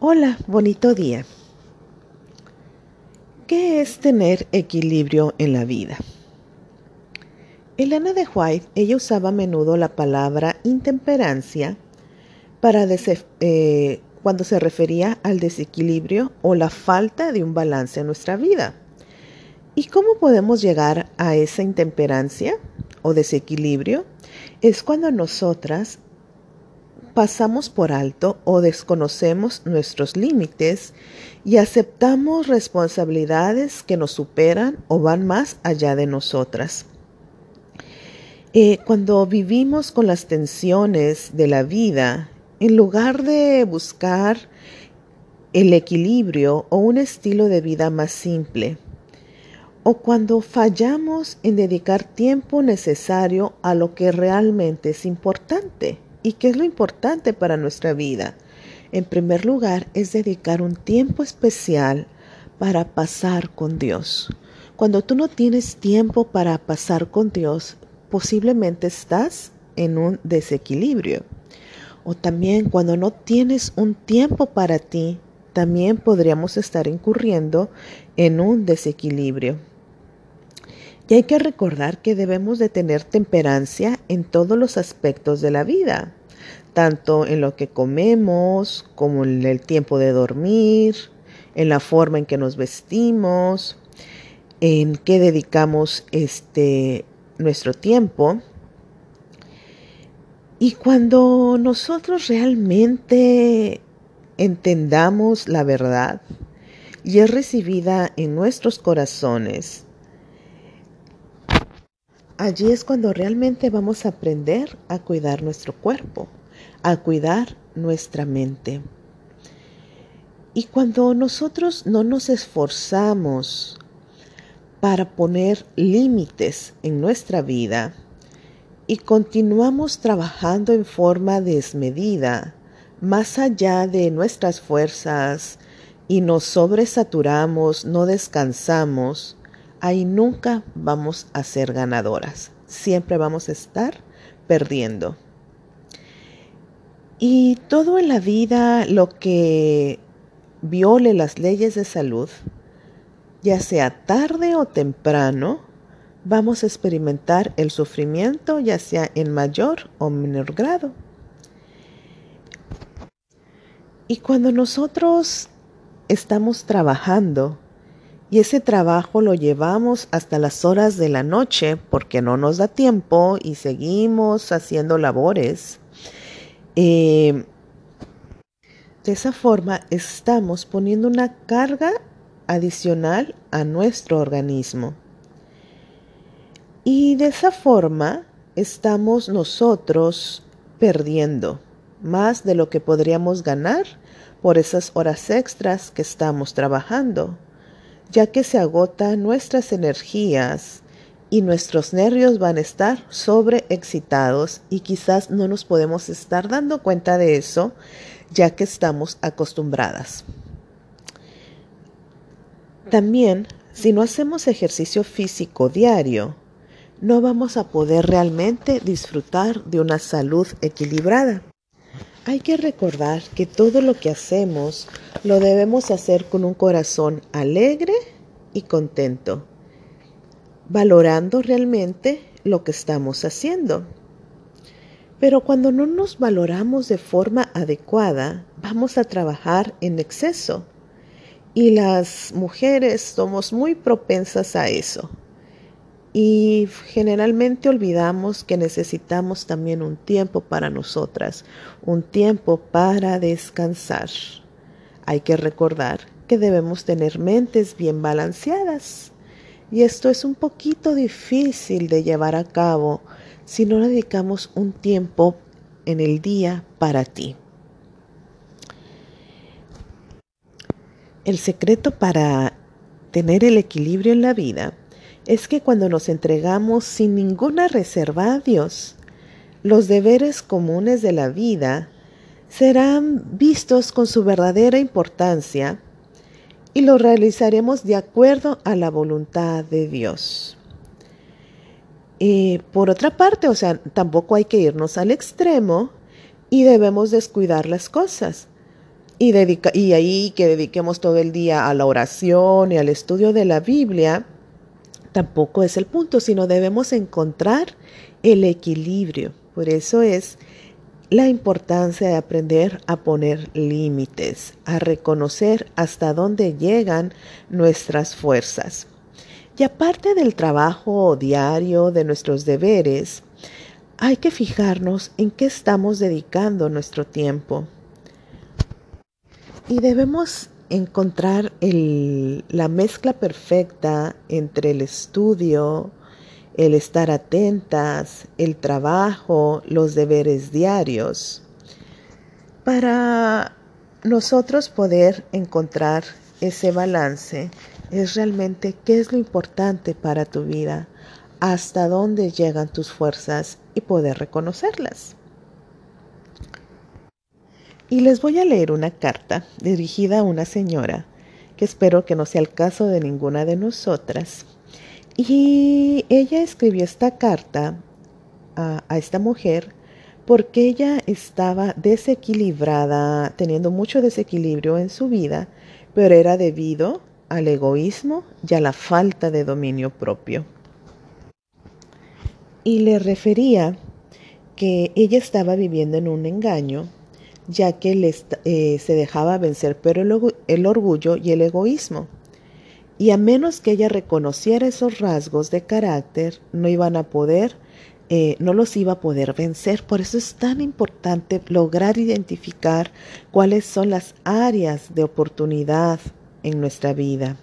Hola, bonito día. ¿Qué es tener equilibrio en la vida? Elena de White, ella usaba a menudo la palabra intemperancia para eh, cuando se refería al desequilibrio o la falta de un balance en nuestra vida. ¿Y cómo podemos llegar a esa intemperancia o desequilibrio? Es cuando nosotras pasamos por alto o desconocemos nuestros límites y aceptamos responsabilidades que nos superan o van más allá de nosotras. Eh, cuando vivimos con las tensiones de la vida, en lugar de buscar el equilibrio o un estilo de vida más simple, o cuando fallamos en dedicar tiempo necesario a lo que realmente es importante, ¿Y qué es lo importante para nuestra vida? En primer lugar, es dedicar un tiempo especial para pasar con Dios. Cuando tú no tienes tiempo para pasar con Dios, posiblemente estás en un desequilibrio. O también cuando no tienes un tiempo para ti, también podríamos estar incurriendo en un desequilibrio. Y hay que recordar que debemos de tener temperancia en todos los aspectos de la vida, tanto en lo que comemos como en el tiempo de dormir, en la forma en que nos vestimos, en qué dedicamos este nuestro tiempo. Y cuando nosotros realmente entendamos la verdad y es recibida en nuestros corazones, Allí es cuando realmente vamos a aprender a cuidar nuestro cuerpo, a cuidar nuestra mente. Y cuando nosotros no nos esforzamos para poner límites en nuestra vida y continuamos trabajando en forma desmedida, más allá de nuestras fuerzas, y nos sobresaturamos, no descansamos, ahí nunca vamos a ser ganadoras. Siempre vamos a estar perdiendo. Y todo en la vida, lo que viole las leyes de salud, ya sea tarde o temprano, vamos a experimentar el sufrimiento, ya sea en mayor o menor grado. Y cuando nosotros estamos trabajando y ese trabajo lo llevamos hasta las horas de la noche porque no nos da tiempo y seguimos haciendo labores. Eh, de esa forma estamos poniendo una carga adicional a nuestro organismo. Y de esa forma estamos nosotros perdiendo más de lo que podríamos ganar por esas horas extras que estamos trabajando ya que se agotan nuestras energías y nuestros nervios van a estar sobreexcitados y quizás no nos podemos estar dando cuenta de eso ya que estamos acostumbradas. También, si no hacemos ejercicio físico diario, no vamos a poder realmente disfrutar de una salud equilibrada. Hay que recordar que todo lo que hacemos lo debemos hacer con un corazón alegre y contento, valorando realmente lo que estamos haciendo. Pero cuando no nos valoramos de forma adecuada, vamos a trabajar en exceso. Y las mujeres somos muy propensas a eso. Y generalmente olvidamos que necesitamos también un tiempo para nosotras, un tiempo para descansar. Hay que recordar que debemos tener mentes bien balanceadas. Y esto es un poquito difícil de llevar a cabo si no dedicamos un tiempo en el día para ti. El secreto para tener el equilibrio en la vida es que cuando nos entregamos sin ninguna reserva a Dios, los deberes comunes de la vida serán vistos con su verdadera importancia y los realizaremos de acuerdo a la voluntad de Dios. Y por otra parte, o sea, tampoco hay que irnos al extremo y debemos descuidar las cosas. y, dedica, y ahí que dediquemos todo el día a la oración y al estudio de la Biblia, tampoco es el punto, sino debemos encontrar el equilibrio. Por eso es la importancia de aprender a poner límites, a reconocer hasta dónde llegan nuestras fuerzas. Y aparte del trabajo diario, de nuestros deberes, hay que fijarnos en qué estamos dedicando nuestro tiempo. Y debemos encontrar la mezcla perfecta entre el estudio, el estar atentas, el trabajo, los deberes diarios, para nosotros poder encontrar ese balance es realmente qué es lo importante para tu vida, hasta dónde llegan tus fuerzas y poder reconocerlas. Y les voy a leer una carta dirigida a una señora, que espero que no sea el caso de ninguna de nosotras. Y ella escribió esta carta a, esta mujer porque ella estaba desequilibrada, teniendo mucho desequilibrio en su vida, pero era debido al egoísmo y a la falta de dominio propio. Y le refería que ella estaba viviendo en un engaño ya que eh, se dejaba vencer por el, orgullo y el egoísmo. Y a menos que ella reconociera esos rasgos de carácter, no iban a poder, eh, no los iba a poder vencer. Por eso es tan importante lograr identificar cuáles son las áreas de oportunidad en nuestra vida.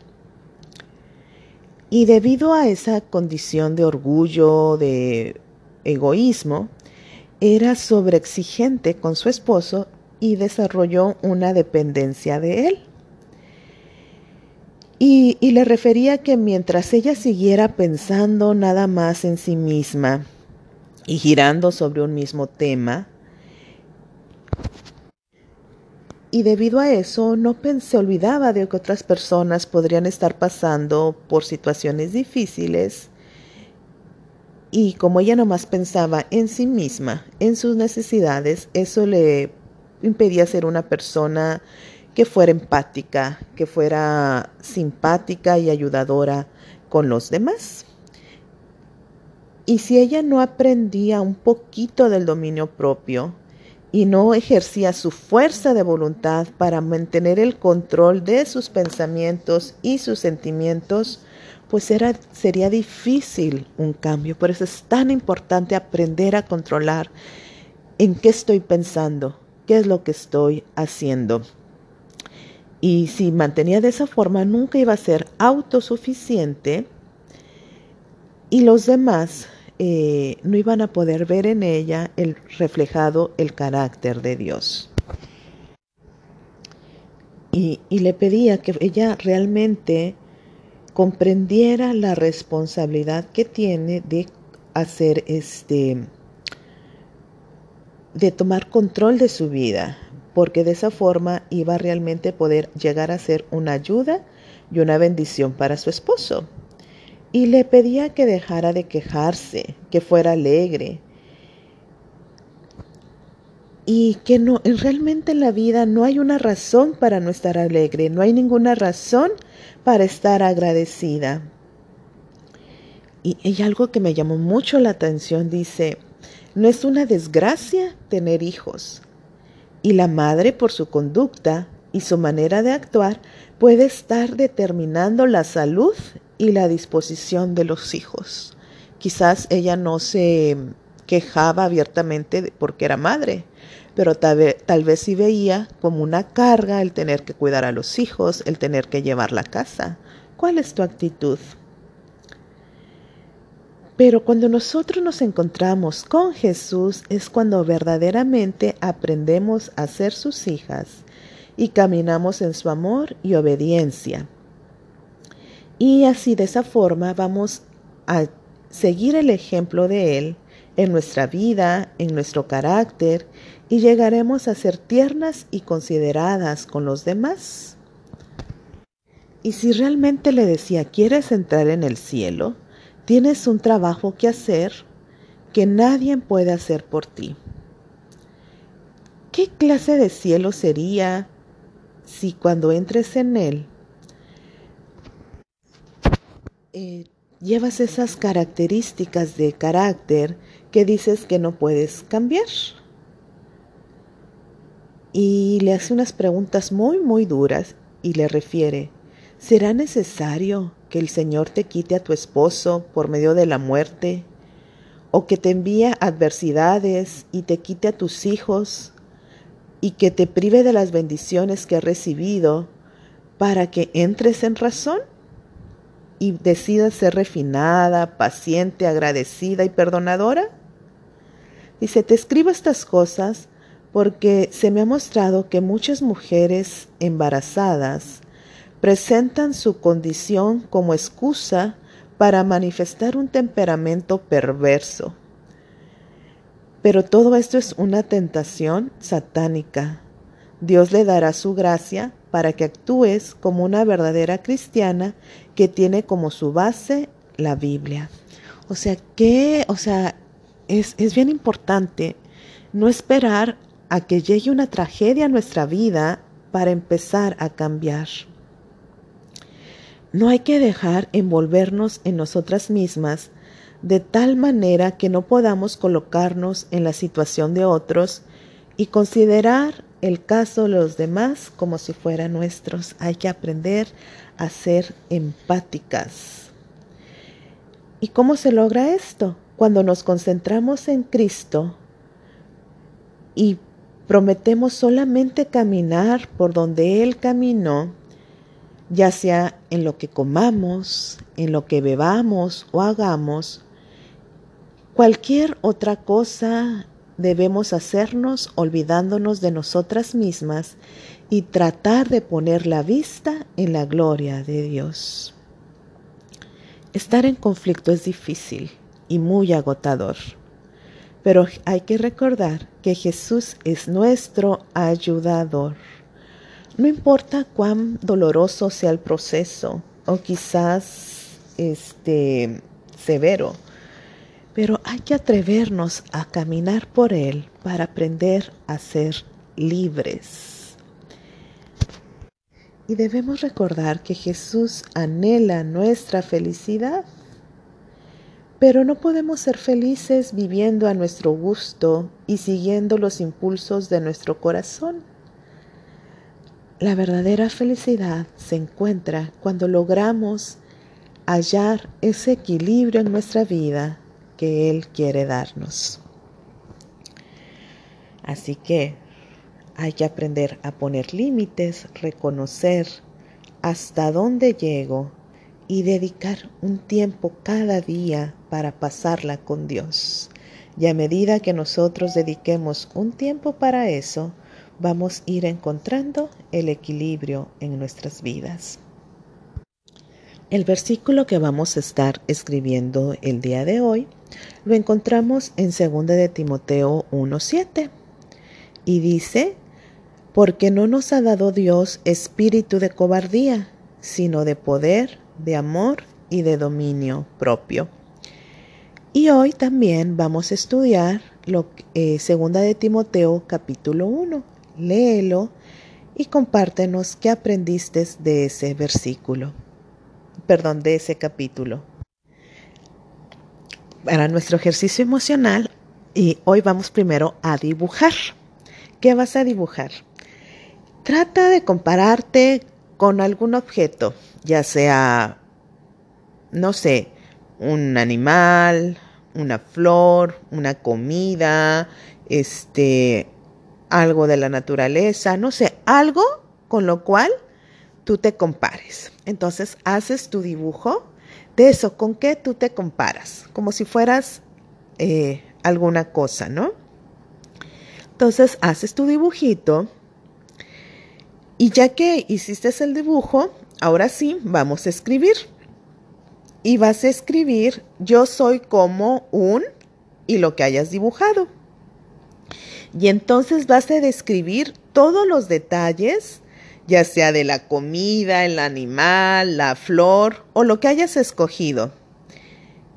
Y debido a esa condición de orgullo, de egoísmo, era sobreexigente con su esposo y desarrolló una dependencia de él. Y, le refería que mientras ella siguiera pensando nada más en sí misma y girando sobre un mismo tema, y debido a eso no se olvidaba de que otras personas podrían estar pasando por situaciones difíciles y como ella nomás pensaba en sí misma, en sus necesidades, eso le impedía ser una persona que fuera empática, que fuera simpática y ayudadora con los demás. Y si ella no aprendía un poquito del dominio propio y no ejercía su fuerza de voluntad para mantener el control de sus pensamientos y sus sentimientos, pues era, sería difícil un cambio. Por eso es tan importante aprender a controlar en qué estoy pensando, qué es lo que estoy haciendo. Y si mantenía de esa forma, nunca iba a ser autosuficiente y los demás eh, no iban a poder ver en ella el reflejado el carácter de Dios. Y, y le pedía que ella realmente comprendiera la responsabilidad que tiene de hacer este de tomar control de su vida, porque de esa forma iba a realmente poder llegar a ser una ayuda y una bendición para su esposo. Y le pedía que dejara de quejarse, que fuera alegre. Y que no, realmente en la vida no hay una razón para no estar alegre, no hay ninguna razón para estar agradecida. Y, y algo que me llamó mucho la atención dice, no es una desgracia tener hijos. Y la madre, por su conducta y su manera de actuar, puede estar determinando la salud y la disposición de los hijos. Quizás ella no se quejaba abiertamente porque era madre, pero tal vez, tal sí veía como una carga el tener que cuidar a los hijos, el tener que llevar la casa. ¿Cuál es tu actitud? Pero cuando nosotros nos encontramos con Jesús es cuando verdaderamente aprendemos a ser sus hijas y caminamos en su amor y obediencia. Y así de esa forma vamos a seguir el ejemplo de Él en nuestra vida, en nuestro carácter, y llegaremos a ser tiernas y consideradas con los demás. Y si realmente le decía, ¿quieres entrar en el cielo? Tienes un trabajo que hacer que nadie puede hacer por ti. ¿Qué clase de cielo sería si cuando entres en Él eh, llevas esas características de carácter que dices que no puedes cambiar. Y le hace unas preguntas muy, muy duras y le refiere, ¿será necesario que el Señor te quite a tu esposo por medio de la muerte? ¿O que te envíe adversidades y te quite a tus hijos y que te prive de las bendiciones que has recibido para que entres en razón? y decidas ser refinada, paciente, agradecida y perdonadora? Dice, te escribo estas cosas porque se me ha mostrado que muchas mujeres embarazadas presentan su condición como excusa para manifestar un temperamento perverso. Pero todo esto es una tentación satánica. Dios le dará su gracia para que actúes como una verdadera cristiana que tiene como su base la Biblia. O sea, que, o sea, es, es bien importante no esperar a que llegue una tragedia a nuestra vida para empezar a cambiar. No hay que dejar envolvernos en nosotras mismas de tal manera que no podamos colocarnos en la situación de otros y considerar el caso de los demás como si fueran nuestros. Hay que aprender a ser empáticas. ¿Y cómo se logra esto? Cuando nos concentramos en Cristo y prometemos solamente caminar por donde Él caminó, ya sea en lo que comamos, en lo que bebamos o hagamos, cualquier otra cosa debemos hacernos olvidándonos de nosotras mismas y tratar de poner la vista en la gloria de Dios. Estar en conflicto es difícil y muy agotador, pero hay que recordar que Jesús es nuestro ayudador. No importa cuán doloroso sea el proceso o quizás este severo, pero hay que atrevernos a caminar por Él para aprender a ser libres. Y debemos recordar que Jesús anhela nuestra felicidad, pero no podemos ser felices viviendo a nuestro gusto y siguiendo los impulsos de nuestro corazón. La verdadera felicidad se encuentra cuando logramos hallar ese equilibrio en nuestra vida que Él quiere darnos. Así que hay que aprender a poner límites, reconocer hasta dónde llego y dedicar un tiempo cada día para pasarla con Dios. Y a medida que nosotros dediquemos un tiempo para eso, vamos a ir encontrando el equilibrio en nuestras vidas. El versículo que vamos a estar escribiendo el día de hoy lo encontramos en 2 de Timoteo 1:7 y dice, porque no nos ha dado Dios espíritu de cobardía, sino de poder, de amor y de dominio propio. Y hoy también vamos a estudiar lo, eh, segunda de Timoteo capítulo 1. Léelo y compártenos qué aprendiste de ese versículo perdón, de ese capítulo. Para nuestro ejercicio emocional, y hoy vamos primero a dibujar. ¿Qué vas a dibujar? Trata de compararte con algún objeto, ya sea, no sé, un animal, una flor, una comida, este, algo de la naturaleza, no sé, algo con lo cual tú te compares. Entonces haces tu dibujo de eso, ¿con qué tú te comparas? Como si fueras eh, alguna cosa, ¿no? Entonces haces tu dibujito y ya que hiciste el dibujo, ahora sí, vamos a escribir. Y vas a escribir, yo soy como un y lo que hayas dibujado. Y entonces vas a describir todos los detalles ya sea de la comida, el animal, la flor o lo que hayas escogido.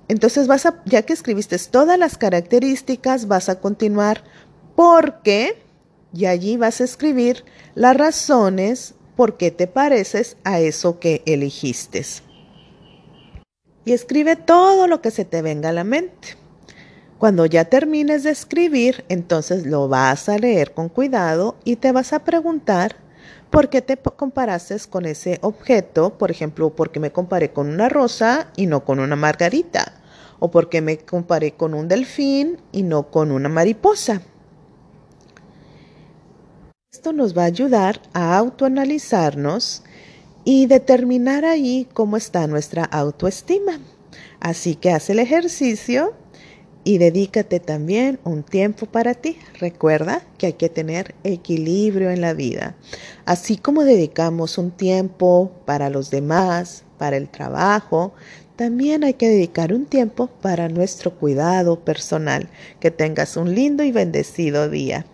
Entonces vas a, ya que escribiste todas las características, vas a continuar porque y allí vas a escribir las razones por qué te pareces a eso que elegiste. Y escribe todo lo que se te venga a la mente. Cuando ya termines de escribir, entonces lo vas a leer con cuidado y te vas a preguntar por qué te comparaste con ese objeto, por ejemplo, por qué me comparé con una rosa y no con una margarita, o por qué me comparé con un delfín y no con una mariposa. Esto nos va a ayudar a autoanalizarnos y determinar ahí cómo está nuestra autoestima. Así que haz el ejercicio y dedícate también un tiempo para ti. Recuerda que hay que tener equilibrio en la vida. Así como dedicamos un tiempo para los demás, para el trabajo, también hay que dedicar un tiempo para nuestro cuidado personal. Que tengas un lindo y bendecido día.